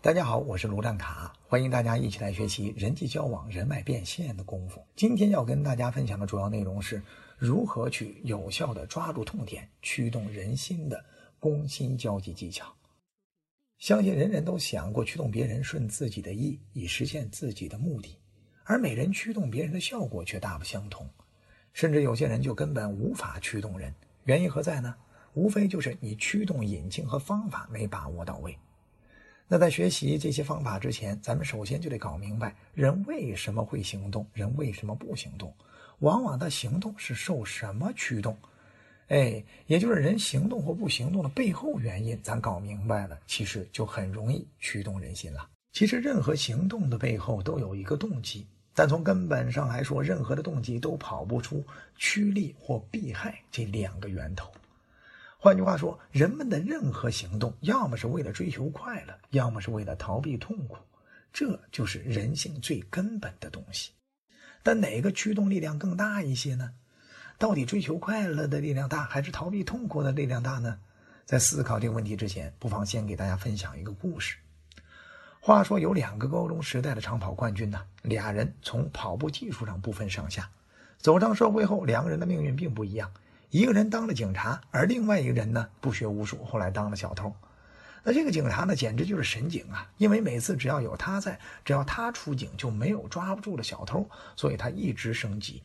大家好，我是卢占卡，欢迎大家一起来学习人际交往、人脉变现的功夫。今天要跟大家分享的主要内容是如何去有效的抓住痛点、驱动人心的攻心交际技巧。相信人人都想过驱动别人顺自己的意，以实现自己的目的，而每人驱动别人的效果却大不相同，甚至有些人就根本无法驱动人。原因何在呢？无非就是你驱动引擎和方法没把握到位。那在学习这些方法之前，咱们首先就得搞明白人为什么会行动，人为什么不行动。往往他行动是受什么驱动？哎，也就是人行动或不行动的背后原因，咱搞明白了，其实就很容易驱动人心了。其实任何行动的背后都有一个动机，但从根本上来说，任何的动机都跑不出趋利或避害这两个源头。换句话说，人们的任何行动，要么是为了追求快乐，要么是为了逃避痛苦，这就是人性最根本的东西。但哪个驱动力量更大一些呢？到底追求快乐的力量大，还是逃避痛苦的力量大呢？在思考这个问题之前，不妨先给大家分享一个故事。话说有两个高中时代的长跑冠军呢，俩人从跑步技术上不分上下，走上社会后，两个人的命运并不一样。一个人当了警察，而另外一个人呢不学无术，后来当了小偷。那这个警察呢，简直就是神警啊！因为每次只要有他在，只要他出警，就没有抓不住的小偷，所以他一直升级。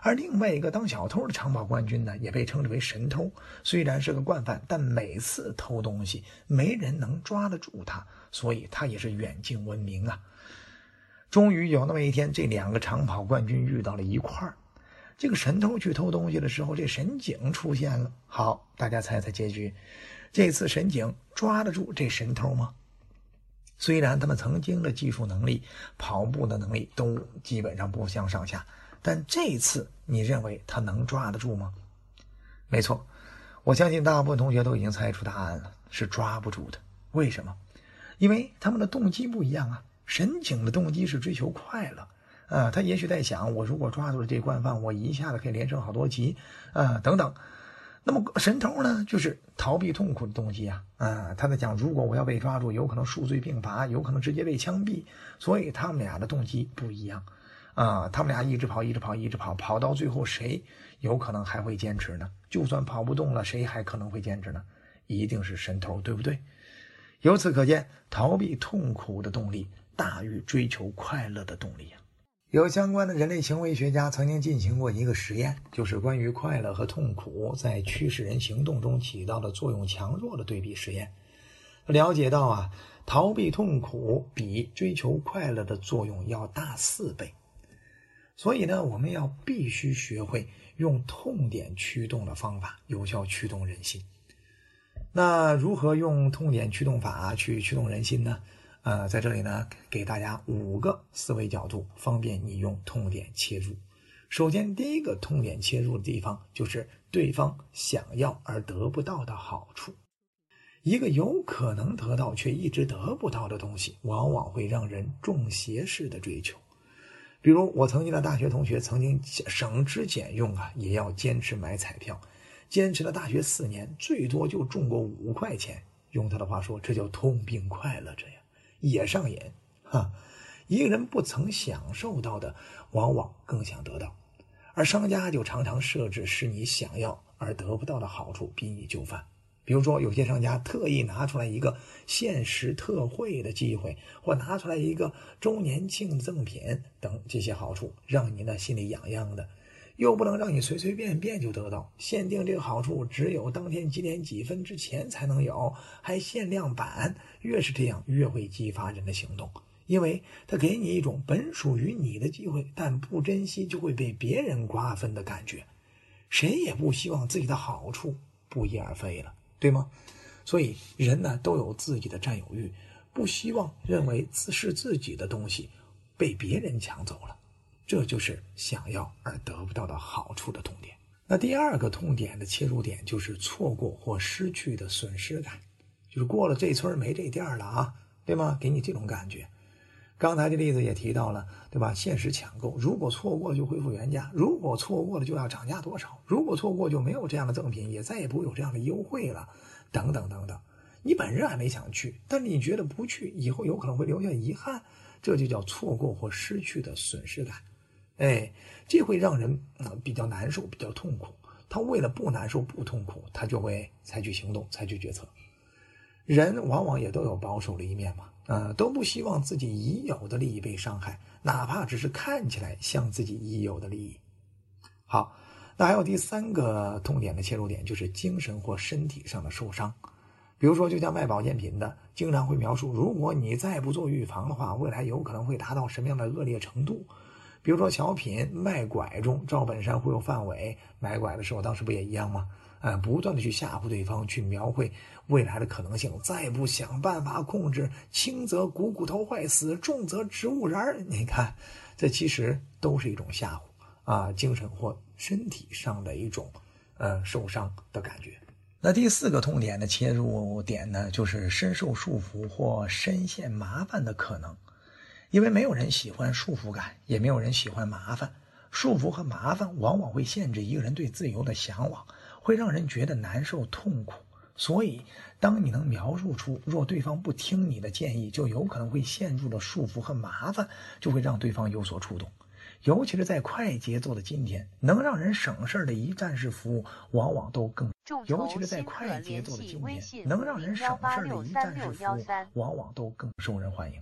而另外一个当小偷的长跑冠军呢，也被称之为神偷。虽然是个惯犯，但每次偷东西没人能抓得住他，所以他也是远近闻名啊。终于有那么一天，这两个长跑冠军遇到了一块儿。这个神偷去偷东西的时候，这神警出现了。好，大家猜猜结局。这次神警抓得住这神偷吗？虽然他们曾经的技术能力、跑步的能力都基本上不相上下，但这次你认为他能抓得住吗？没错，我相信大部分同学都已经猜出答案了，是抓不住的。为什么？因为他们的动机不一样啊。神警的动机是追求快乐。啊，他也许在想，我如果抓住了这惯犯，我一下子可以连升好多级，啊，等等。那么神偷呢，就是逃避痛苦的动机啊，啊，他在讲，如果我要被抓住，有可能数罪并罚，有可能直接被枪毙，所以他们俩的动机不一样，啊，他们俩一直跑，一直跑，一直跑，跑到最后，谁有可能还会坚持呢？就算跑不动了，谁还可能会坚持呢？一定是神偷，对不对？由此可见，逃避痛苦的动力大于追求快乐的动力啊。有相关的人类行为学家曾经进行过一个实验，就是关于快乐和痛苦在驱使人行动中起到的作用强弱的对比实验。了解到啊，逃避痛苦比追求快乐的作用要大四倍。所以呢，我们要必须学会用痛点驱动的方法，有效驱动人心。那如何用痛点驱动法去驱动人心呢？呃，在这里呢，给大家五个思维角度，方便你用痛点切入。首先，第一个痛点切入的地方就是对方想要而得不到的好处。一个有可能得到却一直得不到的东西，往往会让人中邪式的追求。比如，我曾经的大学同学，曾经省吃俭用啊，也要坚持买彩票，坚持了大学四年，最多就中过五块钱。用他的话说，这叫痛并快乐着呀。也上瘾，哈！一个人不曾享受到的，往往更想得到，而商家就常常设置使你想要而得不到的好处，逼你就范。比如说，有些商家特意拿出来一个限时特惠的机会，或拿出来一个周年庆赠品等这些好处，让你呢心里痒痒的。又不能让你随随便便就得到，限定这个好处只有当天几点几分之前才能有，还限量版。越是这样，越会激发人的行动，因为他给你一种本属于你的机会，但不珍惜就会被别人瓜分的感觉。谁也不希望自己的好处不翼而飞了，对吗？所以人呢都有自己的占有欲，不希望认为自是自己的东西被别人抢走了。这就是想要而得不到的好处的痛点。那第二个痛点的切入点就是错过或失去的损失感，就是过了这村没这店了啊，对吗？给你这种感觉。刚才的例子也提到了，对吧？限时抢购，如果错过就恢复原价，如果错过了就要涨价多少，如果错过就没有这样的赠品，也再也不会有这样的优惠了，等等等等。你本人还没想去，但你觉得不去以后有可能会留下遗憾，这就叫错过或失去的损失感。哎，这会让人啊比较难受，比较痛苦。他为了不难受、不痛苦，他就会采取行动、采取决策。人往往也都有保守的一面嘛，呃，都不希望自己已有的利益被伤害，哪怕只是看起来像自己已有的利益。好，那还有第三个痛点的切入点，就是精神或身体上的受伤。比如说，就像卖保健品的，经常会描述，如果你再不做预防的话，未来有可能会达到什么样的恶劣程度。比如说，小品卖拐中，赵本山忽悠范伟买拐的时候，当时不也一样吗？呃，不断的去吓唬对方，去描绘未来的可能性。再不想办法控制，轻则股骨头坏死，重则植物人你看，这其实都是一种吓唬啊，精神或身体上的一种呃受伤的感觉。那第四个痛点的切入点呢，就是深受束缚或深陷麻烦的可能。因为没有人喜欢束缚感，也没有人喜欢麻烦。束缚和麻烦往往会限制一个人对自由的向往。会让人觉得难受、痛苦，所以当你能描述出若对方不听你的建议，就有可能会陷入了束缚和麻烦，就会让对方有所触动。尤其是在快节奏的今天，能让人省事儿的一站式服务，往往都更。尤其是在快节奏的今天，能让人省事儿的一站式服务，往往都更受人欢迎。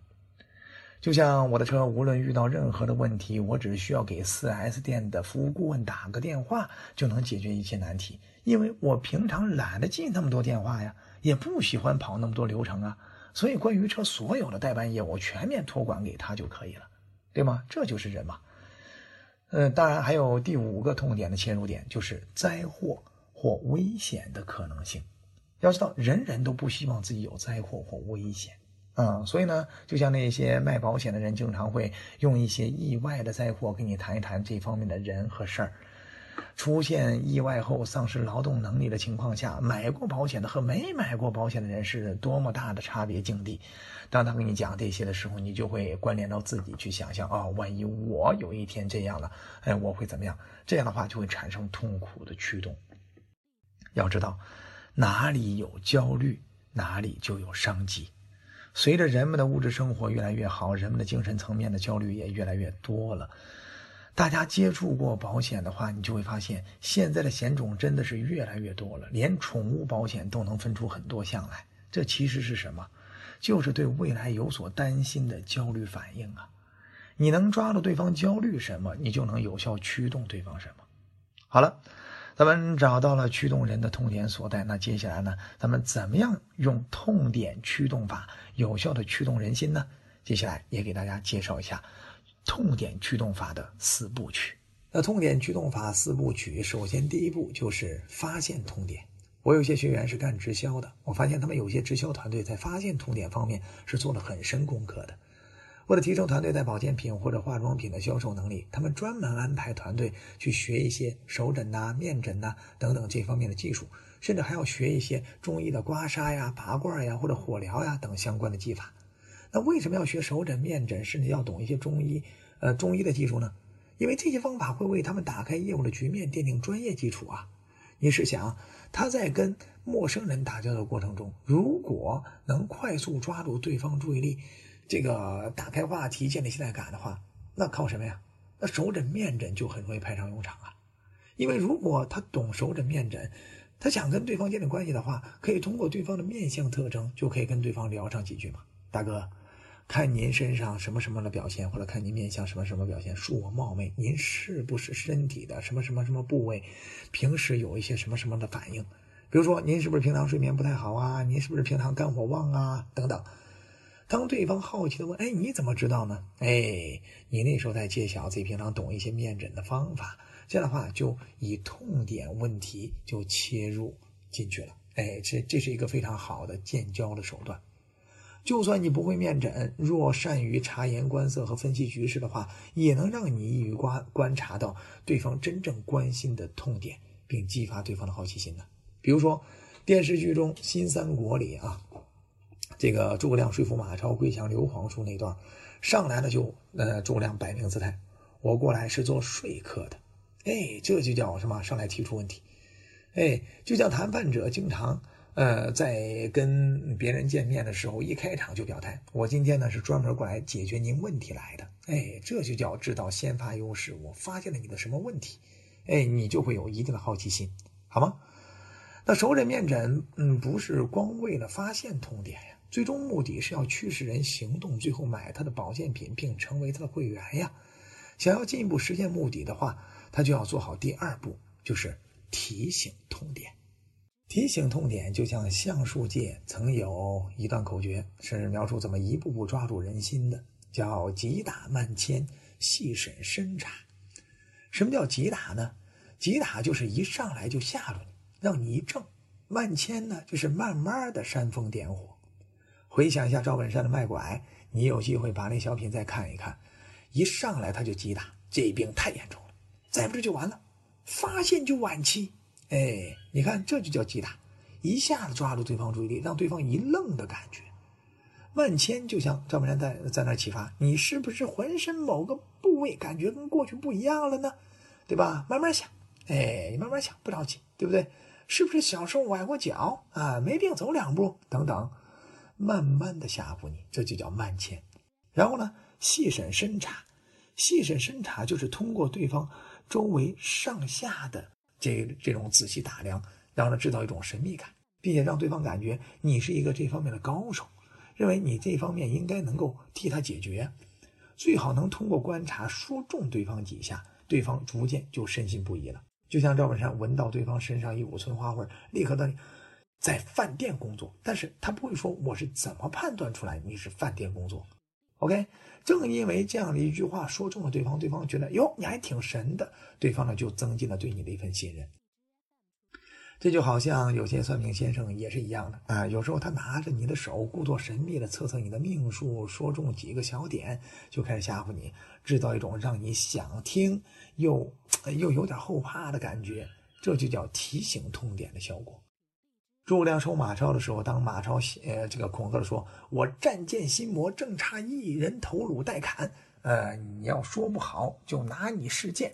就像我的车，无论遇到任何的问题，我只需要给 4S 店的服务顾问打个电话，就能解决一切难题。因为我平常懒得记那么多电话呀，也不喜欢跑那么多流程啊，所以关于车所有的代办业务，全面托管给他就可以了，对吗？这就是人嘛。嗯，当然还有第五个痛点的切入点，就是灾祸或危险的可能性。要知道，人人都不希望自己有灾祸或危险。嗯，所以呢，就像那些卖保险的人，经常会用一些意外的灾祸跟你谈一谈这方面的人和事儿。出现意外后丧失劳动能力的情况下，买过保险的和没买过保险的人是多么大的差别境地。当他跟你讲这些的时候，你就会关联到自己去想象啊，万一我有一天这样了，哎，我会怎么样？这样的话就会产生痛苦的驱动。要知道，哪里有焦虑，哪里就有商机。随着人们的物质生活越来越好，人们的精神层面的焦虑也越来越多了。大家接触过保险的话，你就会发现，现在的险种真的是越来越多了，连宠物保险都能分出很多项来。这其实是什么？就是对未来有所担心的焦虑反应啊！你能抓住对方焦虑什么，你就能有效驱动对方什么。好了。咱们找到了驱动人的痛点所在，那接下来呢？咱们怎么样用痛点驱动法有效的驱动人心呢？接下来也给大家介绍一下痛点驱动法的四部曲。那痛点驱动法四部曲，首先第一步就是发现痛点。我有些学员是干直销的，我发现他们有些直销团队在发现痛点方面是做了很深功课的。为了提升团队在保健品或者化妆品的销售能力，他们专门安排团队去学一些手诊呐、面诊呐等等这方面的技术，甚至还要学一些中医的刮痧呀、拔罐呀或者火疗呀等相关的技法。那为什么要学手诊、面诊，甚至要懂一些中医？呃，中医的技术呢？因为这些方法会为他们打开业务的局面，奠定专业基础啊。你试想，他在跟陌生人打交道的过程中，如果能快速抓住对方注意力。这个打开话题、建立信赖感的话，那靠什么呀？那手诊、面诊就很容易派上用场啊。因为如果他懂手诊、面诊，他想跟对方建立关系的话，可以通过对方的面相特征，就可以跟对方聊上几句嘛。大哥，看您身上什么什么的表现，或者看您面相什么什么表现，恕我冒昧，您是不是身体的什么什么什么部位，平时有一些什么什么的反应？比如说，您是不是平常睡眠不太好啊？您是不是平常肝火旺啊？等等。当对方好奇的问：“哎，你怎么知道呢？”哎，你那时候在揭晓自己平常懂一些面诊的方法，这样的话就以痛点问题就切入进去了。哎，这这是一个非常好的建交的手段。就算你不会面诊，若善于察言观色和分析局势的话，也能让你一语观观察到对方真正关心的痛点，并激发对方的好奇心呢。比如说电视剧中《新三国》里啊。这个诸葛亮说服马超归降刘皇叔那段，上来了就呃诸葛亮摆明姿态，我过来是做说客的，哎，这就叫什么？上来提出问题，哎，就像谈判者经常呃，在跟别人见面的时候，一开场就表态，我今天呢是专门过来解决您问题来的。哎，这就叫知道先发优势。我发现了你的什么问题，哎，你就会有一定的好奇心，好吗？那熟人面诊，嗯，不是光为了发现痛点，最终目的是要驱使人行动，最后买他的保健品，并成为他的会员呀。想要进一步实现目的的话，他就要做好第二步，就是提醒痛点。提醒痛点，就像橡树界曾有一段口诀，甚至描述怎么一步步抓住人心的，叫“急打慢牵，细审深查”。什么叫急打呢？急打就是一上来就吓住你，让你一怔；慢牵呢，就是慢慢的煽风点火。回想一下赵本山的卖拐，你有机会把那小品再看一看，一上来他就急打，这病太严重了，再不治就完了，发现就晚期。哎，你看，这就叫击打，一下子抓住对方注意力，让对方一愣的感觉。万千就像赵本山在在那启发你，是不是浑身某个部位感觉跟过去不一样了呢？对吧？慢慢想，哎，你慢慢想，不着急，对不对？是不是小时候崴过脚啊？没病走两步，等等，慢慢的吓唬你，这就叫慢牵。然后呢，细审深查，细审深查就是通过对方周围上下的。这这种仔细打量，然后呢制造一种神秘感，并且让对方感觉你是一个这方面的高手，认为你这方面应该能够替他解决。最好能通过观察说中对方几下，对方逐渐就深信不疑了。就像赵本山闻到对方身上一股村花味，立刻的在饭店工作，但是他不会说我是怎么判断出来你是饭店工作。OK，正因为这样的一句话说中了对方，对方觉得哟你还挺神的，对方呢就增进了对你的一份信任。这就好像有些算命先生也是一样的啊，有时候他拿着你的手，故作神秘的测测你的命数，说中几个小点，就开始吓唬你，制造一种让你想听又又有点后怕的感觉，这就叫提醒痛点的效果。诸葛亮收马超的时候，当马超呃这个恐吓的说：“我战舰心魔，正差一人头颅待砍。”呃，你要说不好，就拿你试剑。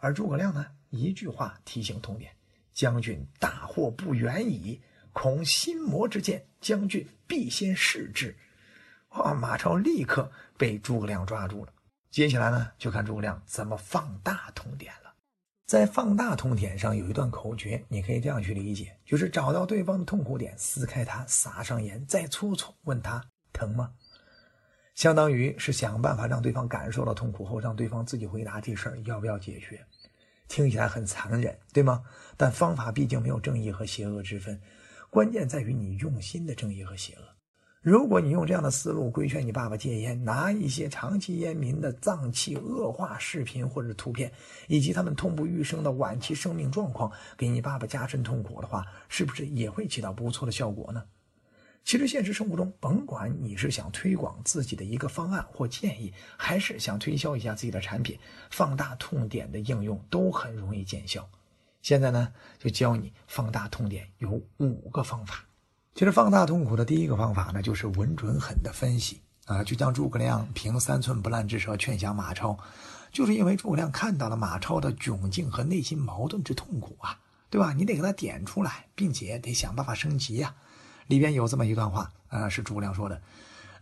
而诸葛亮呢，一句话提醒痛点：“将军大祸不远矣，恐心魔之剑，将军必先试之。”哇，马超立刻被诸葛亮抓住了。接下来呢，就看诸葛亮怎么放大痛点了。在放大痛点上有一段口诀，你可以这样去理解：就是找到对方的痛苦点，撕开它，撒上盐，再搓搓，问他疼吗？相当于是想办法让对方感受到痛苦后，让对方自己回答这事儿要不要解决。听起来很残忍，对吗？但方法毕竟没有正义和邪恶之分，关键在于你用心的正义和邪恶。如果你用这样的思路规劝你爸爸戒烟，拿一些长期烟民的脏器恶化视频或者图片，以及他们痛不欲生的晚期生命状况，给你爸爸加深痛苦的话，是不是也会起到不错的效果呢？其实现实生活中，甭管你是想推广自己的一个方案或建议，还是想推销一下自己的产品，放大痛点的应用都很容易见效。现在呢，就教你放大痛点有五个方法。其实放大痛苦的第一个方法呢，就是稳准狠的分析啊，就将诸葛亮凭三寸不烂之舌劝降马超，就是因为诸葛亮看到了马超的窘境和内心矛盾之痛苦啊，对吧？你得给他点出来，并且得想办法升级呀。里边有这么一段话啊，是诸葛亮说的：“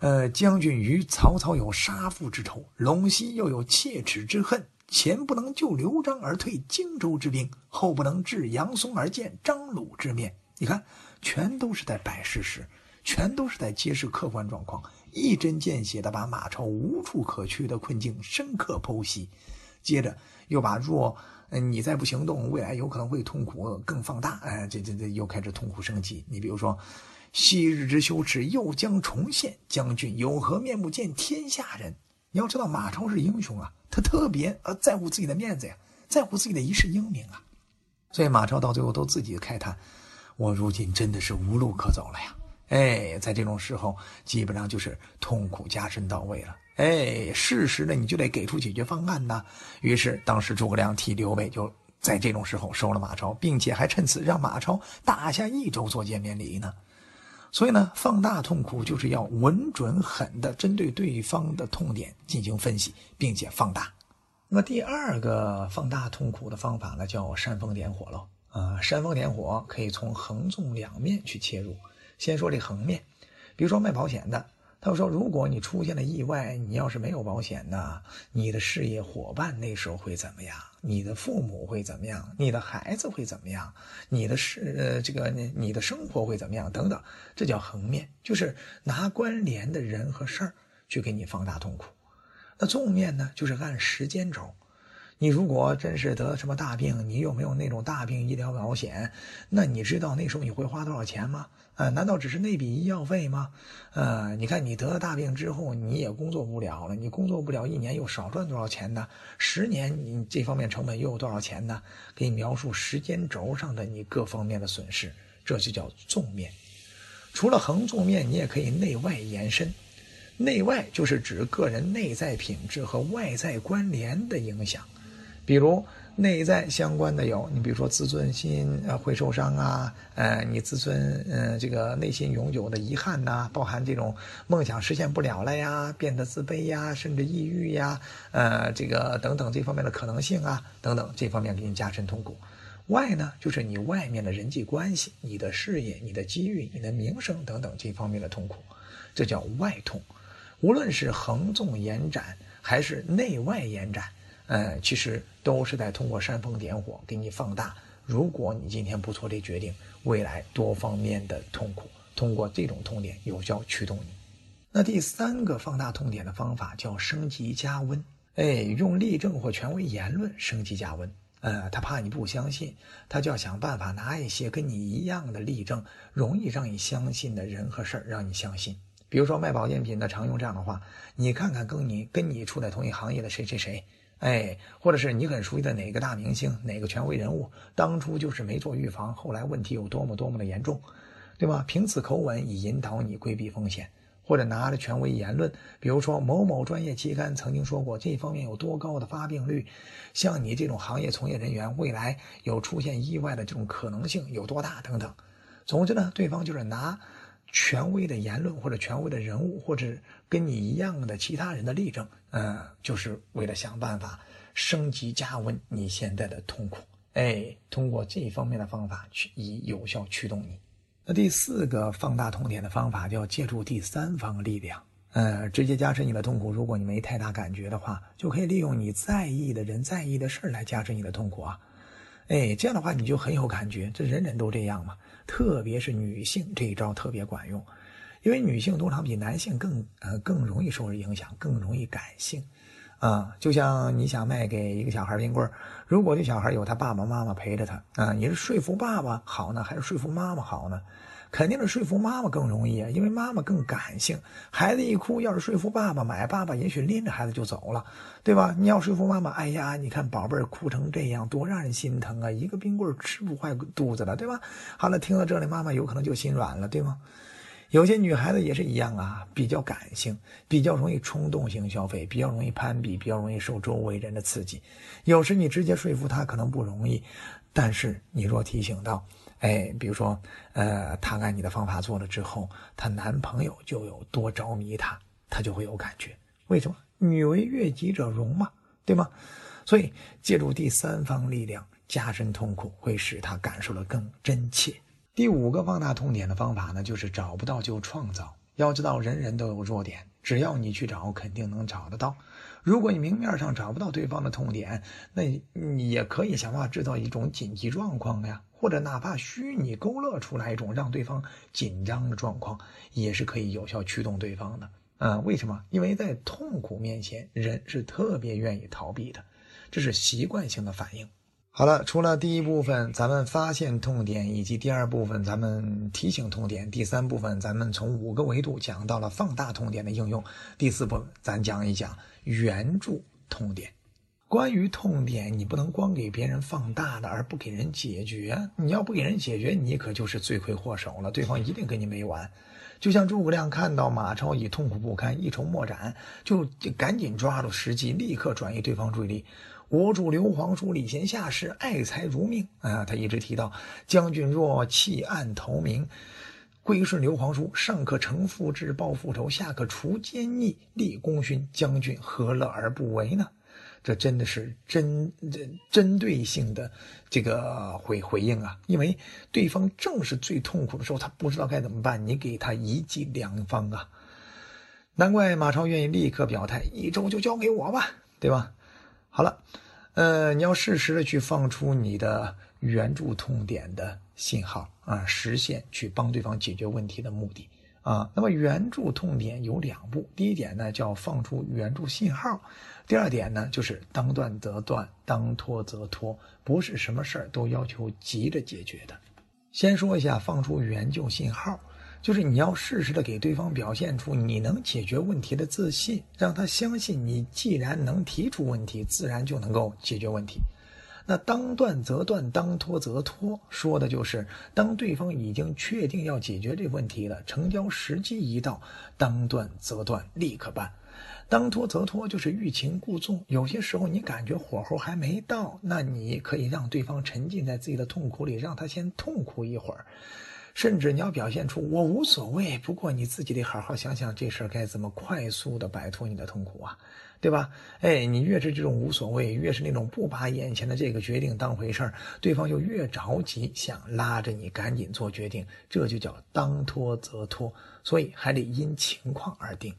呃，将军与曹操有杀父之仇，陇西又有切齿之恨，前不能救刘璋而退荆州之兵，后不能治杨松而见张鲁之面。”你看。全都是在摆事实，全都是在揭示客观状况，一针见血的把马超无处可去的困境深刻剖析，接着又把若你再不行动，未来有可能会痛苦更放大，哎，这这这又开始痛苦升级。你比如说，昔日之羞耻又将重现，将军有何面目见天下人？你要知道，马超是英雄啊，他特别呃在乎自己的面子呀，在乎自己的一世英名啊，所以马超到最后都自己开坛。我如今真的是无路可走了呀！哎，在这种时候，基本上就是痛苦加深到位了。哎，事实呢，你就得给出解决方案呐。于是，当时诸葛亮替刘备就在这种时候收了马超，并且还趁此让马超打下益州做见面礼呢。所以呢，放大痛苦就是要稳准狠的针对对方的痛点进行分析，并且放大。那么第二个放大痛苦的方法呢，叫煽风点火喽。啊，煽风点火可以从横纵两面去切入。先说这横面，比如说卖保险的。他说：“如果你出现了意外，你要是没有保险呢，你的事业伙伴那时候会怎么样？你的父母会怎么样？你的孩子会怎么样？你的事呃，这个你的生活会怎么样？等等，这叫横面，就是拿关联的人和事儿去给你放大痛苦。那纵面呢，就是按时间轴。”你如果真是得了什么大病，你又没有那种大病医疗保险？那你知道那时候你会花多少钱吗？呃，难道只是那笔医药费吗？呃，你看你得了大病之后，你也工作不了了，你工作不了一年又少赚多少钱呢？十年你这方面成本又有多少钱呢？给你描述时间轴上的你各方面的损失，这就叫纵面。除了横纵面，你也可以内外延伸。内外就是指个人内在品质和外在关联的影响。比如内在相关的有，你比如说自尊心呃会受伤啊，呃你自尊呃这个内心永久的遗憾呐，包含这种梦想实现不了了呀，变得自卑呀，甚至抑郁呀，呃这个等等这方面的可能性啊等等这方面给你加深痛苦。外呢就是你外面的人际关系、你的事业、你的机遇、你的名声等等这方面的痛苦，这叫外痛。无论是横纵延展还是内外延展。呃，其实都是在通过煽风点火给你放大。如果你今天不做这决定，未来多方面的痛苦，通过这种痛点有效驱动你。那第三个放大痛点的方法叫升级加温。哎，用例证或权威言论升级加温。呃，他怕你不相信，他就要想办法拿一些跟你一样的例证，容易让你相信的人和事儿，让你相信。比如说卖保健品的常用这样的话：你看看跟你跟你处在同一行业的谁谁谁。哎，或者是你很熟悉的哪个大明星、哪个权威人物，当初就是没做预防，后来问题有多么多么的严重，对吧？凭此口吻以引导你规避风险，或者拿着权威言论，比如说某某专业期刊曾经说过这方面有多高的发病率，像你这种行业从业人员，未来有出现意外的这种可能性有多大等等。总之呢，对方就是拿。权威的言论或者权威的人物，或者跟你一样的其他人的例证，嗯，就是为了想办法升级加温你现在的痛苦。哎，通过这一方面的方法去以有效驱动你。那第四个放大痛点的方法，就要借助第三方力量，呃，直接加深你的痛苦。如果你没太大感觉的话，就可以利用你在意的人、在意的事儿来加深你的痛苦啊。哎，这样的话你就很有感觉，这人人都这样嘛。特别是女性这一招特别管用，因为女性通常比男性更呃更容易受人影响，更容易感性，啊，就像你想卖给一个小孩冰棍儿如果这小孩有他爸爸妈妈陪着他，啊，你是说服爸爸好呢，还是说服妈妈好呢？肯定是说服妈妈更容易啊，因为妈妈更感性。孩子一哭，要是说服爸爸买，爸爸也许拎着孩子就走了，对吧？你要说服妈妈，哎呀，你看宝贝儿哭成这样，多让人心疼啊！一个冰棍儿吃不坏肚子了，对吧？好了，听到这里，妈妈有可能就心软了，对吗？有些女孩子也是一样啊，比较感性，比较容易冲动性消费，比较容易攀比，比较容易受周围人的刺激。有时你直接说服她可能不容易，但是你若提醒到。哎，比如说，呃，她按你的方法做了之后，她男朋友就有多着迷她，她就会有感觉。为什么？女为悦己者容嘛，对吗？所以借助第三方力量加深痛苦，会使她感受的更真切。第五个放大痛点的方法呢，就是找不到就创造。要知道，人人都有弱点，只要你去找，肯定能找得到。如果你明面上找不到对方的痛点，那你也可以想办法制造一种紧急状况呀。或者哪怕虚拟勾勒出来一种让对方紧张的状况，也是可以有效驱动对方的。嗯，为什么？因为在痛苦面前，人是特别愿意逃避的，这是习惯性的反应。好了，除了第一部分咱们发现痛点，以及第二部分咱们提醒痛点，第三部分咱们从五个维度讲到了放大痛点的应用，第四部分咱讲一讲援助痛点。关于痛点，你不能光给别人放大的，而不给人解决。你要不给人解决，你可就是罪魁祸首了，对方一定跟你没完。就像诸葛亮看到马超已痛苦不堪，一筹莫展，就赶紧抓住时机，立刻转移对方注意力。我主刘皇叔礼贤下士，爱才如命啊！他一直提到，将军若弃暗投明，归顺刘皇叔，上可成父志，报父仇；下可除奸逆，立功勋，将军何乐而不为呢？这真的是针针针对性的这个回回应啊！因为对方正是最痛苦的时候，他不知道该怎么办，你给他一剂良方啊！难怪马超愿意立刻表态，一周就交给我吧，对吧？好了，呃，你要适时的去放出你的援助痛点的信号啊，实现去帮对方解决问题的目的。啊，那么援助痛点有两步，第一点呢叫放出援助信号，第二点呢就是当断则断，当拖则拖，不是什么事儿都要求急着解决的。先说一下放出援救信号，就是你要适时的给对方表现出你能解决问题的自信，让他相信你既然能提出问题，自然就能够解决问题。那当断则断，当拖则拖，说的就是当对方已经确定要解决这个问题了，成交时机一到，当断则断，立刻办；当拖则拖，就是欲擒故纵。有些时候你感觉火候还没到，那你可以让对方沉浸在自己的痛苦里，让他先痛苦一会儿。甚至你要表现出我无所谓，不过你自己得好好想想这事儿该怎么快速的摆脱你的痛苦啊，对吧？哎，你越是这种无所谓，越是那种不把眼前的这个决定当回事儿，对方就越着急想拉着你赶紧做决定，这就叫当拖则拖，所以还得因情况而定。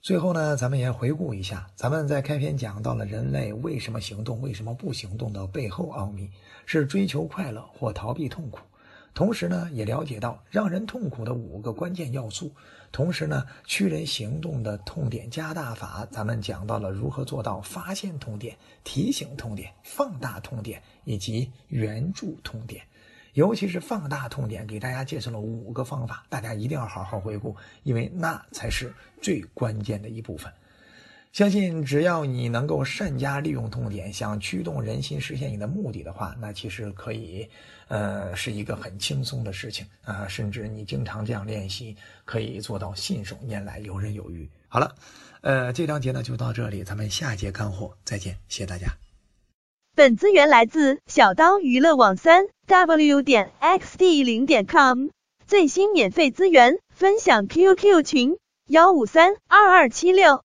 最后呢，咱们也回顾一下，咱们在开篇讲到了人类为什么行动，为什么不行动的背后奥秘，是追求快乐或逃避痛苦。同时呢，也了解到让人痛苦的五个关键要素。同时呢，驱人行动的痛点加大法，咱们讲到了如何做到发现痛点、提醒痛点、放大痛点以及援助痛点。尤其是放大痛点，给大家介绍了五个方法，大家一定要好好回顾，因为那才是最关键的一部分。相信只要你能够善加利用痛点，想驱动人心，实现你的目的的话，那其实可以，呃，是一个很轻松的事情啊。甚至你经常这样练习，可以做到信手拈来，游刃有余。好了，呃，这章节呢就到这里，咱们下节干货再见，谢谢大家。本资源来自小刀娱乐网三 w 点 xd 零点 com，最新免费资源分享 QQ 群幺五三二二七六。